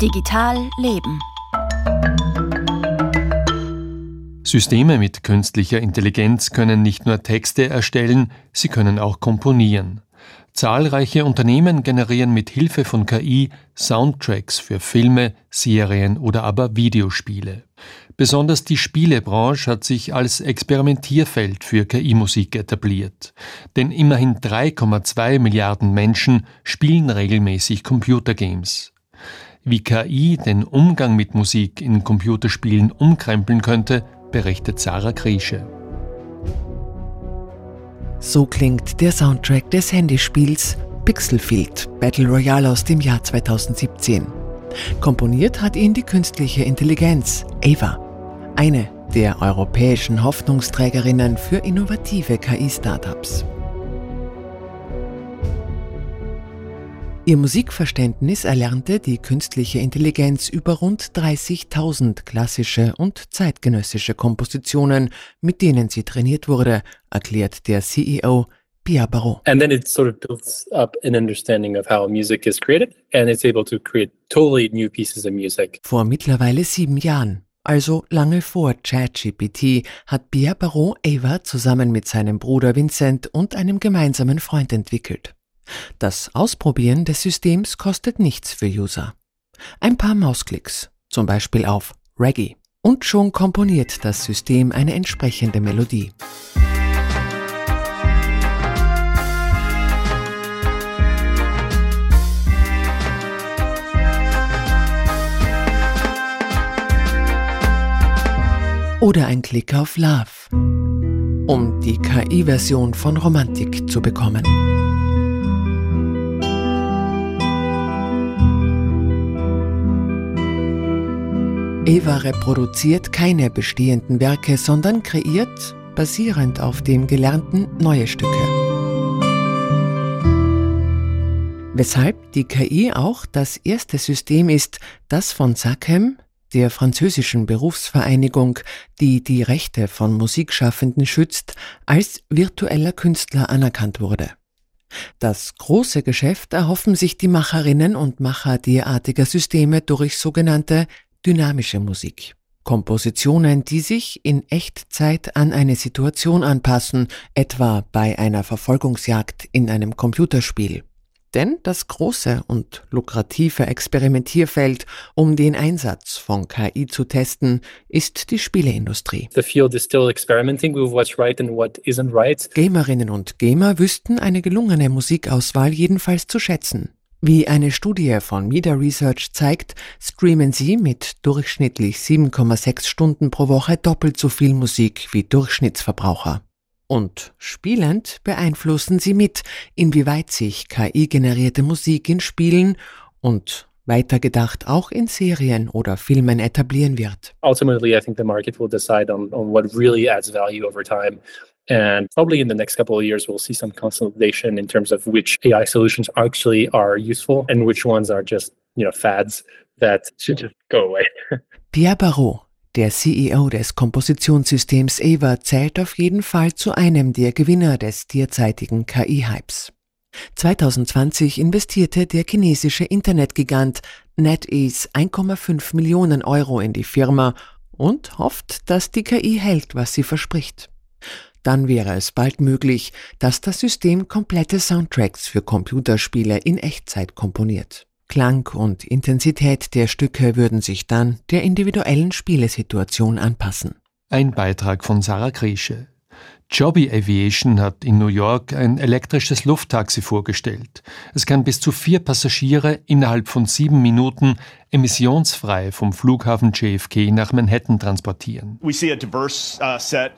Digital Leben. Systeme mit künstlicher Intelligenz können nicht nur Texte erstellen, sie können auch komponieren. Zahlreiche Unternehmen generieren mit Hilfe von KI Soundtracks für Filme, Serien oder aber Videospiele. Besonders die Spielebranche hat sich als Experimentierfeld für KI-Musik etabliert. Denn immerhin 3,2 Milliarden Menschen spielen regelmäßig Computergames. Wie KI den Umgang mit Musik in Computerspielen umkrempeln könnte, berichtet Sarah Kriesche. So klingt der Soundtrack des Handyspiels Pixelfield Battle Royale aus dem Jahr 2017. Komponiert hat ihn die künstliche Intelligenz Ava, eine der europäischen Hoffnungsträgerinnen für innovative KI-Startups. Ihr Musikverständnis erlernte die künstliche Intelligenz über rund 30.000 klassische und zeitgenössische Kompositionen, mit denen sie trainiert wurde, erklärt der CEO Pierre Barrault. And then it sort of builds up an understanding of how music is created and it's able to create totally new pieces of music. Vor mittlerweile sieben Jahren also lange vor ChatGPT, hat Pierre Barrault Ava zusammen mit seinem Bruder Vincent und einem gemeinsamen Freund entwickelt. Das Ausprobieren des Systems kostet nichts für User. Ein paar Mausklicks, zum Beispiel auf Reggae, und schon komponiert das System eine entsprechende Melodie. Oder ein Klick auf Love, um die KI-Version von Romantik zu bekommen. Eva reproduziert keine bestehenden Werke, sondern kreiert, basierend auf dem Gelernten, neue Stücke. Weshalb die KI auch das erste System ist, das von SACEM, der französischen Berufsvereinigung, die die Rechte von Musikschaffenden schützt, als virtueller Künstler anerkannt wurde. Das große Geschäft erhoffen sich die Macherinnen und Macher derartiger Systeme durch sogenannte dynamische Musik. Kompositionen, die sich in Echtzeit an eine Situation anpassen, etwa bei einer Verfolgungsjagd in einem Computerspiel. Denn das große und lukrative Experimentierfeld, um den Einsatz von KI zu testen, ist die Spieleindustrie. Right Gamerinnen und Gamer wüssten eine gelungene Musikauswahl jedenfalls zu schätzen. Wie eine Studie von Media Research zeigt, streamen sie mit durchschnittlich 7,6 Stunden pro Woche doppelt so viel Musik wie Durchschnittsverbraucher. Und spielend beeinflussen sie mit, inwieweit sich KI-generierte Musik in Spielen und weitergedacht auch in Serien oder Filmen etablieren wird. Ultimately, I think the market will decide on, on what really adds value over time. And probably in the next couple of years, we'll see some consolidation in terms of which AI solutions actually are useful and which ones are just, you know, fads that should just go away. Pierre Barrault, der CEO des Kompositionssystems Ava, zählt auf jeden Fall zu einem der Gewinner des derzeitigen KI-Hypes. 2020 investierte der chinesische Internetgigant NetEase 1,5 Millionen Euro in die Firma und hofft, dass die KI hält, was sie verspricht. Dann wäre es bald möglich, dass das System komplette Soundtracks für Computerspiele in Echtzeit komponiert. Klang und Intensität der Stücke würden sich dann der individuellen Spielesituation anpassen. Ein Beitrag von Sarah Kriesche. Joby Aviation hat in New York ein elektrisches Lufttaxi vorgestellt. Es kann bis zu vier Passagiere innerhalb von sieben Minuten emissionsfrei vom Flughafen JFK nach Manhattan transportieren. Uh,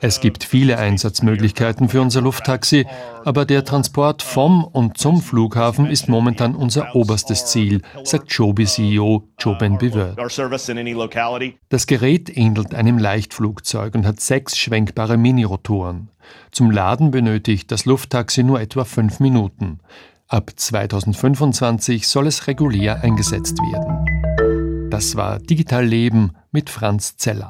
es gibt viele Einsatzmöglichkeiten für unser Lufttaxi, aber der Transport vom und zum Flughafen ist momentan unser oberstes Ziel, sagt Joby-CEO Joe Ben Bevert. Das Gerät ähnelt einem Leichtflugzeug und hat sechs schwenkbare Minirotoren. Zum Laden benötigt das Lufttaxi nur etwa fünf Minuten. Ab 2025 soll es regulär eingesetzt werden. Das war Digital Leben mit Franz Zeller.